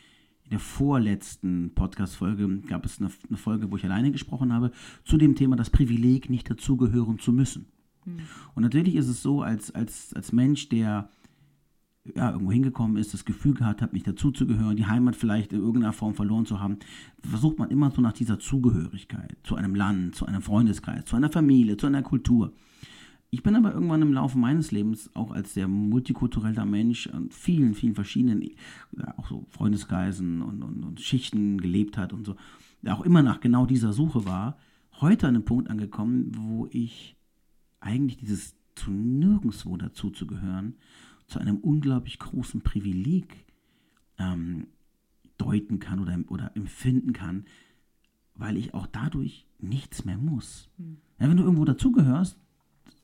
in der vorletzten Podcast-Folge gab es eine, eine Folge, wo ich alleine gesprochen habe, zu dem Thema das Privileg, nicht dazugehören zu müssen. Und natürlich ist es so, als, als, als Mensch, der ja, irgendwo hingekommen ist, das Gefühl gehabt hat, nicht dazuzugehören, die Heimat vielleicht in irgendeiner Form verloren zu haben, versucht man immer so nach dieser Zugehörigkeit zu einem Land, zu einem Freundeskreis, zu einer Familie, zu einer Kultur. Ich bin aber irgendwann im Laufe meines Lebens auch als sehr multikultureller Mensch an vielen, vielen verschiedenen, ja, auch so Freundeskreisen und, und, und Schichten gelebt hat und so, der auch immer nach genau dieser Suche war, heute an einem Punkt angekommen, wo ich eigentlich dieses zu nirgendwo dazuzugehören, zu einem unglaublich großen Privileg ähm, deuten kann oder, oder empfinden kann, weil ich auch dadurch nichts mehr muss. Ja, wenn du irgendwo dazugehörst,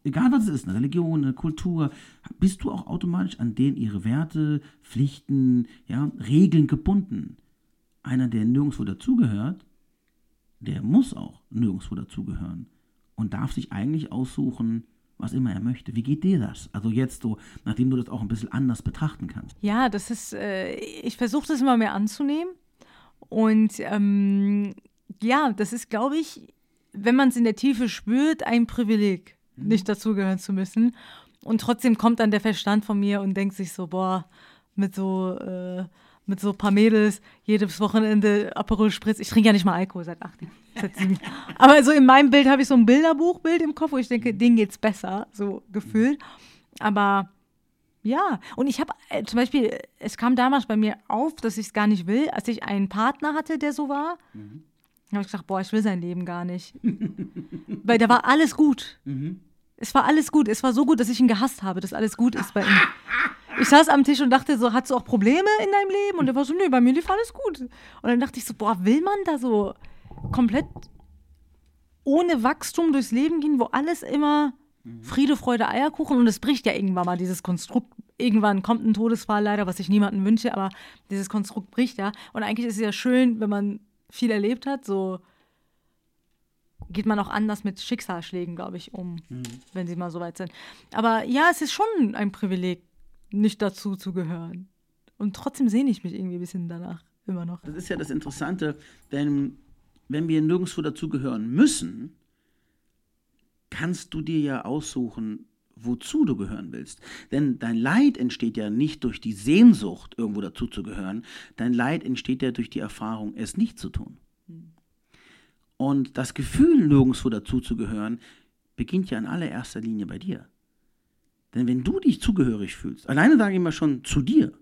egal was es ist, eine Religion, eine Kultur, bist du auch automatisch an denen ihre Werte, Pflichten, ja, Regeln gebunden. Einer, der nirgendwo dazugehört, der muss auch nirgendwo dazugehören und darf sich eigentlich aussuchen, was immer er möchte. Wie geht dir das? Also jetzt so, nachdem du das auch ein bisschen anders betrachten kannst. Ja, das ist, äh, ich versuche das immer mehr anzunehmen. Und ähm, ja, das ist, glaube ich, wenn man es in der Tiefe spürt, ein Privileg, nicht dazugehören zu müssen. Und trotzdem kommt dann der Verstand von mir und denkt sich so, boah, mit so, äh, mit so ein paar Mädels jedes Wochenende Aperol Spritz. Ich trinke ja nicht mal Alkohol seit acht Jahren. Seit sieben. Aber so in meinem Bild habe ich so ein Bilderbuchbild im Kopf, wo ich denke, denen geht's besser, so gefühlt. Aber ja, und ich habe äh, zum Beispiel, es kam damals bei mir auf, dass ich es gar nicht will, als ich einen Partner hatte, der so war. Habe ich gesagt, boah, ich will sein Leben gar nicht. Weil da war alles gut. Es war alles gut. Es war so gut, dass ich ihn gehasst habe, dass alles gut ist bei ihm. Ich saß am Tisch und dachte so, hast du auch Probleme in deinem Leben? Und er war so, nee, bei mir lief alles gut. Und dann dachte ich so, boah, will man da so komplett ohne Wachstum durchs Leben gehen, wo alles immer Friede, Freude, Eierkuchen und es bricht ja irgendwann mal dieses Konstrukt. Irgendwann kommt ein Todesfall leider, was ich niemandem wünsche, aber dieses Konstrukt bricht ja. Und eigentlich ist es ja schön, wenn man viel erlebt hat, so geht man auch anders mit Schicksalsschlägen, glaube ich, um, wenn sie mal so weit sind. Aber ja, es ist schon ein Privileg, nicht dazu zu gehören. Und trotzdem sehne ich mich irgendwie ein bisschen danach, immer noch. Das ist ja das Interessante, denn wenn wir nirgendwo dazugehören müssen, kannst du dir ja aussuchen, wozu du gehören willst. Denn dein Leid entsteht ja nicht durch die Sehnsucht, irgendwo dazuzugehören. Dein Leid entsteht ja durch die Erfahrung, es nicht zu tun. Und das Gefühl, nirgendwo dazuzugehören, beginnt ja in allererster Linie bei dir. Denn wenn du dich zugehörig fühlst, alleine sage ich mal schon zu dir,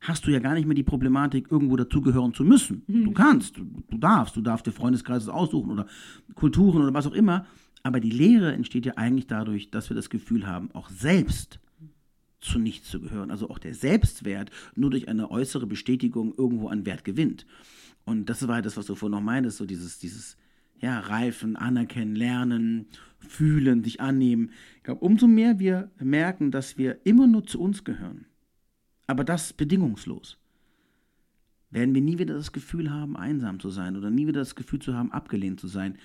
hast du ja gar nicht mehr die Problematik, irgendwo dazugehören zu müssen. Du kannst, du, du darfst, du darfst dir Freundeskreises aussuchen oder Kulturen oder was auch immer. Aber die Lehre entsteht ja eigentlich dadurch, dass wir das Gefühl haben, auch selbst zu nichts zu gehören. Also auch der Selbstwert nur durch eine äußere Bestätigung irgendwo an Wert gewinnt. Und das war das, was du vorhin noch meintest, so dieses, dieses ja, Reifen, Anerkennen, Lernen, Fühlen, sich annehmen. Ich glaube, umso mehr wir merken, dass wir immer nur zu uns gehören, aber das bedingungslos, werden wir nie wieder das Gefühl haben, einsam zu sein oder nie wieder das Gefühl zu haben, abgelehnt zu sein.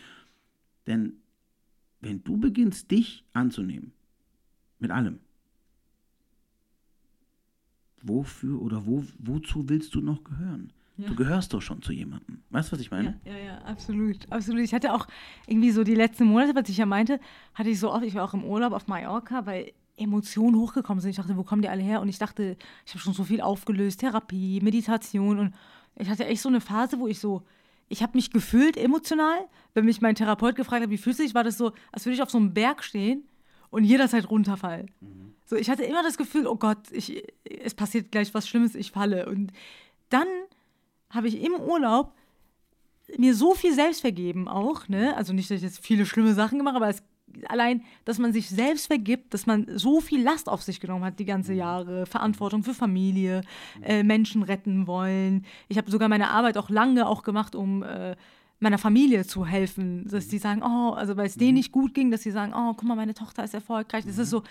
Denn wenn du beginnst, dich anzunehmen, mit allem, wofür oder wo, wozu willst du noch gehören? Du gehörst doch schon zu jemandem. Weißt du, was ich meine? Ja, ja, ja, absolut, absolut. Ich hatte auch irgendwie so die letzten Monate, was ich ja meinte, hatte ich so oft, ich war auch im Urlaub auf Mallorca, weil Emotionen hochgekommen sind. Ich dachte, wo kommen die alle her? Und ich dachte, ich habe schon so viel aufgelöst, Therapie, Meditation und ich hatte echt so eine Phase, wo ich so, ich habe mich gefühlt emotional, wenn mich mein Therapeut gefragt hat, wie fühlst du dich, war das so, als würde ich auf so einem Berg stehen und jederzeit runterfallen. So, ich hatte immer das Gefühl, oh Gott, ich, es passiert gleich was Schlimmes, ich falle. Und dann habe ich im Urlaub mir so viel selbst vergeben auch, ne? Also nicht, dass ich jetzt viele schlimme Sachen gemacht habe, aber es, allein, dass man sich selbst vergibt, dass man so viel Last auf sich genommen hat die ganze Jahre, Verantwortung für Familie, äh, Menschen retten wollen. Ich habe sogar meine Arbeit auch lange auch gemacht, um äh, meiner Familie zu helfen, dass die sagen, oh, also weil es denen nicht gut ging, dass sie sagen, oh, guck mal, meine Tochter ist erfolgreich. Das ist so,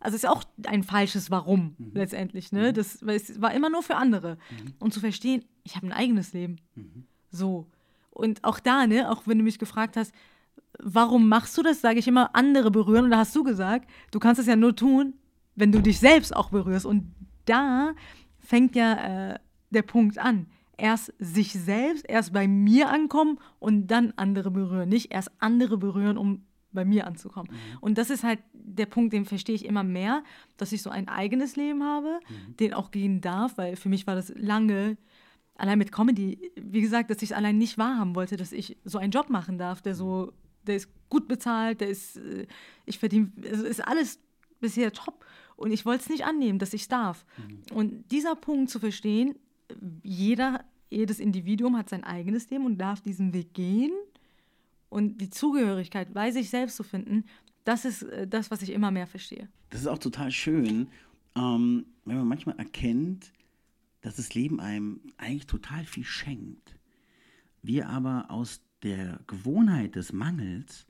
also es ist auch ein falsches Warum letztendlich, ne? Das, es war immer nur für andere. Und zu verstehen, ich habe ein eigenes Leben. So. Und auch da, ne, auch wenn du mich gefragt hast, warum machst du das, sage ich immer, andere berühren. Und da hast du gesagt, du kannst es ja nur tun, wenn du dich selbst auch berührst. Und da fängt ja äh, der Punkt an. Erst sich selbst, erst bei mir ankommen und dann andere berühren. Nicht erst andere berühren, um bei mir anzukommen. Und das ist halt der Punkt, den verstehe ich immer mehr, dass ich so ein eigenes Leben habe, den auch gehen darf, weil für mich war das lange, allein mit Comedy, wie gesagt, dass ich es allein nicht wahrhaben wollte, dass ich so einen Job machen darf, der so, der ist gut bezahlt, der ist, äh, ich verdiene, also ist alles bisher top. Und ich wollte es nicht annehmen, dass ich es darf. Und dieser Punkt zu verstehen, jeder, jedes Individuum hat sein eigenes Leben und darf diesen Weg gehen und die Zugehörigkeit bei sich selbst zu finden, das ist äh, das, was ich immer mehr verstehe. Das ist auch total schön, ähm, wenn man manchmal erkennt, dass das Leben einem eigentlich total viel schenkt. Wir aber aus der Gewohnheit des Mangels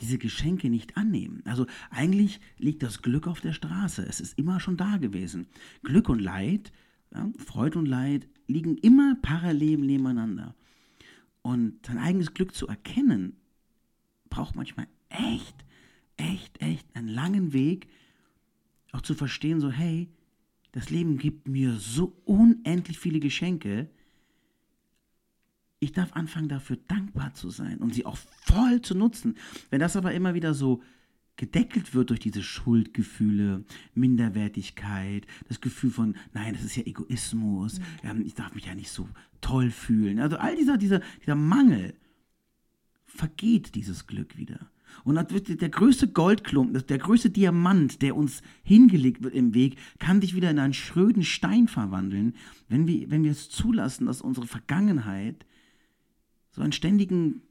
diese Geschenke nicht annehmen. Also eigentlich liegt das Glück auf der Straße. Es ist immer schon da gewesen. Glück und Leid, ja, Freude und Leid liegen immer parallel nebeneinander. Und sein eigenes Glück zu erkennen, braucht manchmal echt echt, echt einen langen Weg, auch zu verstehen, so, hey, das Leben gibt mir so unendlich viele Geschenke. Ich darf anfangen, dafür dankbar zu sein und sie auch voll zu nutzen. Wenn das aber immer wieder so gedeckelt wird durch diese Schuldgefühle, Minderwertigkeit, das Gefühl von, nein, das ist ja Egoismus, ähm, ich darf mich ja nicht so toll fühlen. Also all dieser, dieser, dieser Mangel vergeht dieses Glück wieder. Und der größte Goldklumpen, der größte Diamant, der uns hingelegt wird im Weg, kann dich wieder in einen schröden Stein verwandeln, wenn wir, wenn wir es zulassen, dass unsere Vergangenheit so einen ständigen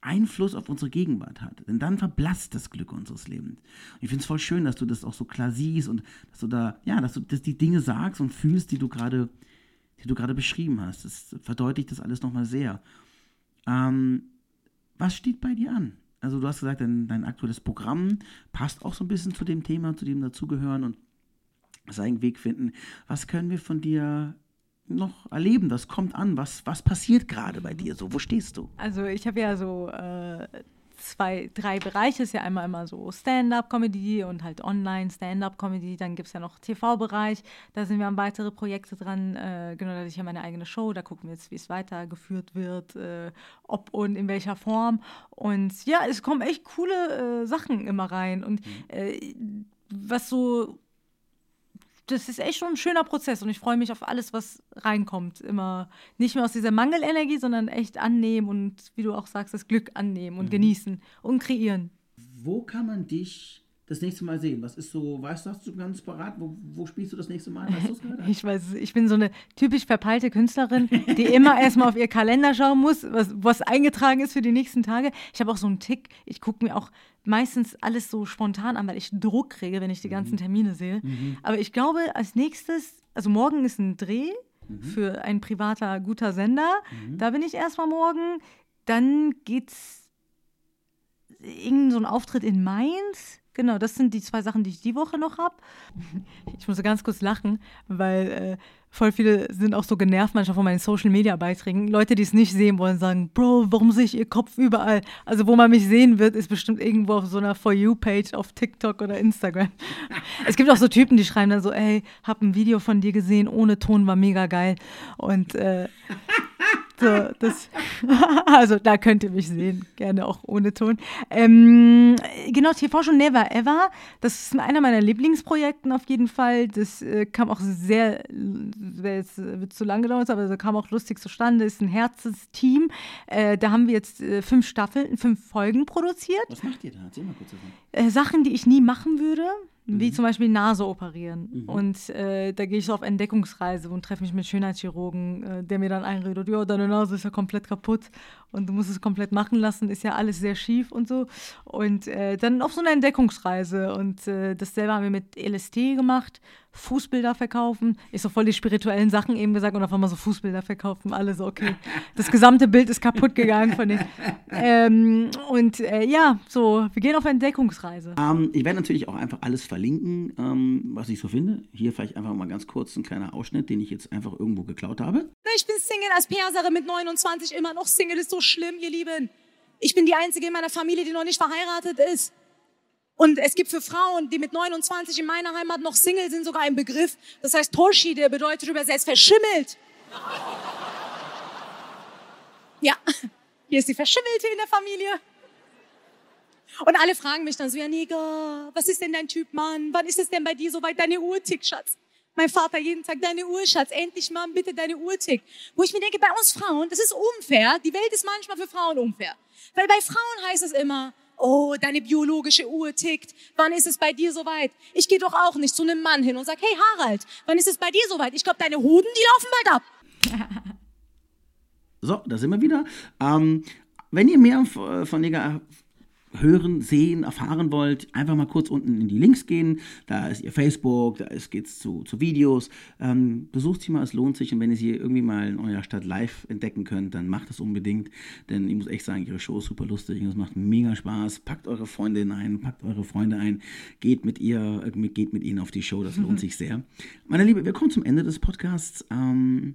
Einfluss auf unsere Gegenwart hat. Denn dann verblasst das Glück unseres Lebens. Und ich finde es voll schön, dass du das auch so klar siehst und dass du da, ja, dass du dass die Dinge sagst und fühlst, die du gerade, die du gerade beschrieben hast. Das verdeutlicht das alles nochmal sehr. Ähm, was steht bei dir an? Also du hast gesagt, dein, dein aktuelles Programm passt auch so ein bisschen zu dem Thema, zu dem dazugehören und seinen Weg finden. Was können wir von dir noch erleben? Das kommt an. Was, was passiert gerade bei dir so? Wo stehst du? Also ich habe ja so äh, zwei, drei Bereiche. Ist ja einmal immer so Stand-up-Comedy und halt Online-Stand-up-Comedy. Dann gibt es ja noch TV-Bereich. Da sind wir an weitere Projekte dran. Äh, genau, da habe ich ja meine eigene Show. Da gucken wir jetzt, wie es weitergeführt wird, äh, ob und in welcher Form. Und ja, es kommen echt coole äh, Sachen immer rein. Und äh, was so das ist echt schon ein schöner Prozess und ich freue mich auf alles, was reinkommt. Immer nicht mehr aus dieser Mangelenergie, sondern echt annehmen und, wie du auch sagst, das Glück annehmen und Mhm. genießen und kreieren. Wo kann man dich das nächste Mal sehen? Was ist so, weißt du, hast du ganz parat? Wo, wo spielst du das nächste Mal? Weißt? Ich weiß, ich bin so eine typisch verpeilte Künstlerin, die immer erstmal auf ihr Kalender schauen muss, was, was eingetragen ist für die nächsten Tage. Ich habe auch so einen Tick, ich gucke mir auch meistens alles so spontan an, weil ich Druck kriege, wenn ich die ganzen Termine sehe. Aber ich glaube, als nächstes, also morgen ist ein Dreh für ein privater guter Sender. Da bin ich erstmal morgen. Dann geht's irgendein so ein Auftritt in Mainz. Genau, das sind die zwei Sachen, die ich die Woche noch habe. Ich muss ganz kurz lachen, weil äh, voll viele sind auch so genervt manchmal von meinen Social Media Beiträgen. Leute, die es nicht sehen wollen, sagen, Bro, warum sehe ich ihr Kopf überall? Also wo man mich sehen wird, ist bestimmt irgendwo auf so einer For You Page auf TikTok oder Instagram. es gibt auch so Typen, die schreiben dann so, ey, hab ein Video von dir gesehen, ohne Ton war mega geil. Und äh, so, das, also da könnt ihr mich sehen, gerne auch ohne Ton. Ähm, genau, TV schon Never Ever. Das ist einer meiner Lieblingsprojekten auf jeden Fall. Das äh, kam auch sehr, jetzt, wird zu lange dauern, aber das kam auch lustig zustande. Ist ein Herzensteam. Äh, da haben wir jetzt äh, fünf Staffeln, fünf Folgen produziert. Was macht ihr da? Erzähl mal kurz davon. Äh, Sachen, die ich nie machen würde, wie zum Beispiel Nase operieren. Und äh, da gehe ich so auf Entdeckungsreise und treffe mich mit Schönheitschirurgen, äh, der mir dann einredet, ja, deine Nase ist ja komplett kaputt und du musst es komplett machen lassen, ist ja alles sehr schief und so. Und äh, dann auf so eine Entdeckungsreise. Und äh, dasselbe haben wir mit LST gemacht, Fußbilder verkaufen. Ich so voll die spirituellen Sachen eben gesagt und auf einmal so Fußbilder verkaufen. Alle so, okay, das gesamte Bild ist kaputt gegangen von den. Ähm, und äh, ja, so, wir gehen auf Entdeckungsreise. Ähm, ich werde natürlich auch einfach alles verlinken, ähm, was ich so finde. Hier vielleicht einfach mal ganz kurz ein kleiner Ausschnitt, den ich jetzt einfach irgendwo geklaut habe. Ich bin Single als Perserin mit 29, immer noch Single, ist so schlimm, ihr Lieben. Ich bin die Einzige in meiner Familie, die noch nicht verheiratet ist. Und es gibt für Frauen, die mit 29 in meiner Heimat noch Single sind, sogar einen Begriff. Das heißt Toshi, der bedeutet übersetzt verschimmelt. Ja, hier ist die Verschimmelte in der Familie. Und alle fragen mich dann so, ja, Nigga, was ist denn dein Typ, Mann? Wann ist es denn bei dir soweit deine Uhr tickt, Schatz? Mein Vater jeden Tag, deine Uhr, Schatz, endlich, Mann, bitte deine Uhr tickt. Wo ich mir denke, bei uns Frauen, das ist unfair. Die Welt ist manchmal für Frauen unfair. Weil bei Frauen heißt es immer, oh, deine biologische Uhr tickt. Wann ist es bei dir soweit? Ich gehe doch auch nicht zu einem Mann hin und sag, hey Harald, wann ist es bei dir soweit? Ich glaube, deine Hoden, die laufen bald ab. So, da sind wir wieder. Ähm, wenn ihr mehr von Nigger hören, sehen, erfahren wollt, einfach mal kurz unten in die Links gehen. Da ist ihr Facebook, da ist, geht's zu, zu Videos. Ähm, besucht sie mal, es lohnt sich. Und wenn ihr sie irgendwie mal in eurer Stadt live entdecken könnt, dann macht es unbedingt. Denn ich muss echt sagen, ihre Show ist super lustig und es macht mega Spaß. Packt eure Freundin ein, packt eure Freunde ein, geht mit ihr, äh, geht mit ihnen auf die Show, das lohnt sich sehr. Meine Liebe, wir kommen zum Ende des Podcasts. Ähm,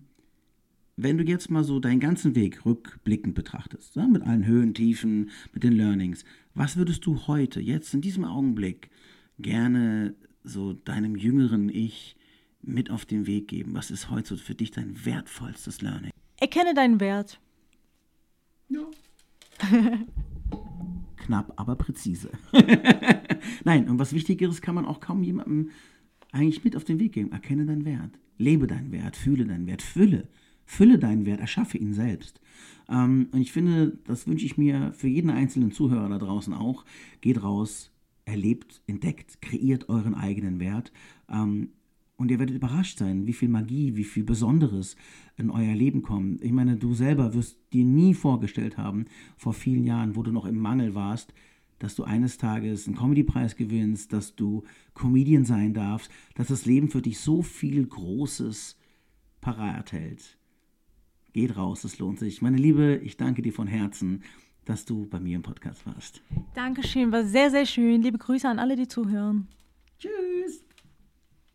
wenn du jetzt mal so deinen ganzen Weg rückblickend betrachtest, ja, mit allen Höhen, Tiefen, mit den Learnings, Was würdest du heute, jetzt in diesem Augenblick, gerne so deinem jüngeren Ich mit auf den Weg geben? Was ist heute so für dich dein wertvollstes Learning? Erkenne deinen Wert. Knapp, aber präzise. Nein, und was Wichtigeres kann man auch kaum jemandem eigentlich mit auf den Weg geben. Erkenne deinen Wert. Lebe deinen Wert. Fühle deinen Wert. Fülle. Fülle deinen Wert. Erschaffe ihn selbst. Ähm, und ich finde, das wünsche ich mir für jeden einzelnen Zuhörer da draußen auch. Geht raus, erlebt, entdeckt, kreiert euren eigenen Wert. Ähm, und ihr werdet überrascht sein, wie viel Magie, wie viel Besonderes in euer Leben kommt. Ich meine, du selber wirst dir nie vorgestellt haben, vor vielen Jahren, wo du noch im Mangel warst, dass du eines Tages einen Comedy-Preis gewinnst, dass du Comedian sein darfst, dass das Leben für dich so viel Großes parat hält. Geht raus, es lohnt sich. Meine Liebe, ich danke dir von Herzen, dass du bei mir im Podcast warst. Dankeschön, war sehr, sehr schön. Liebe Grüße an alle, die zuhören. Tschüss.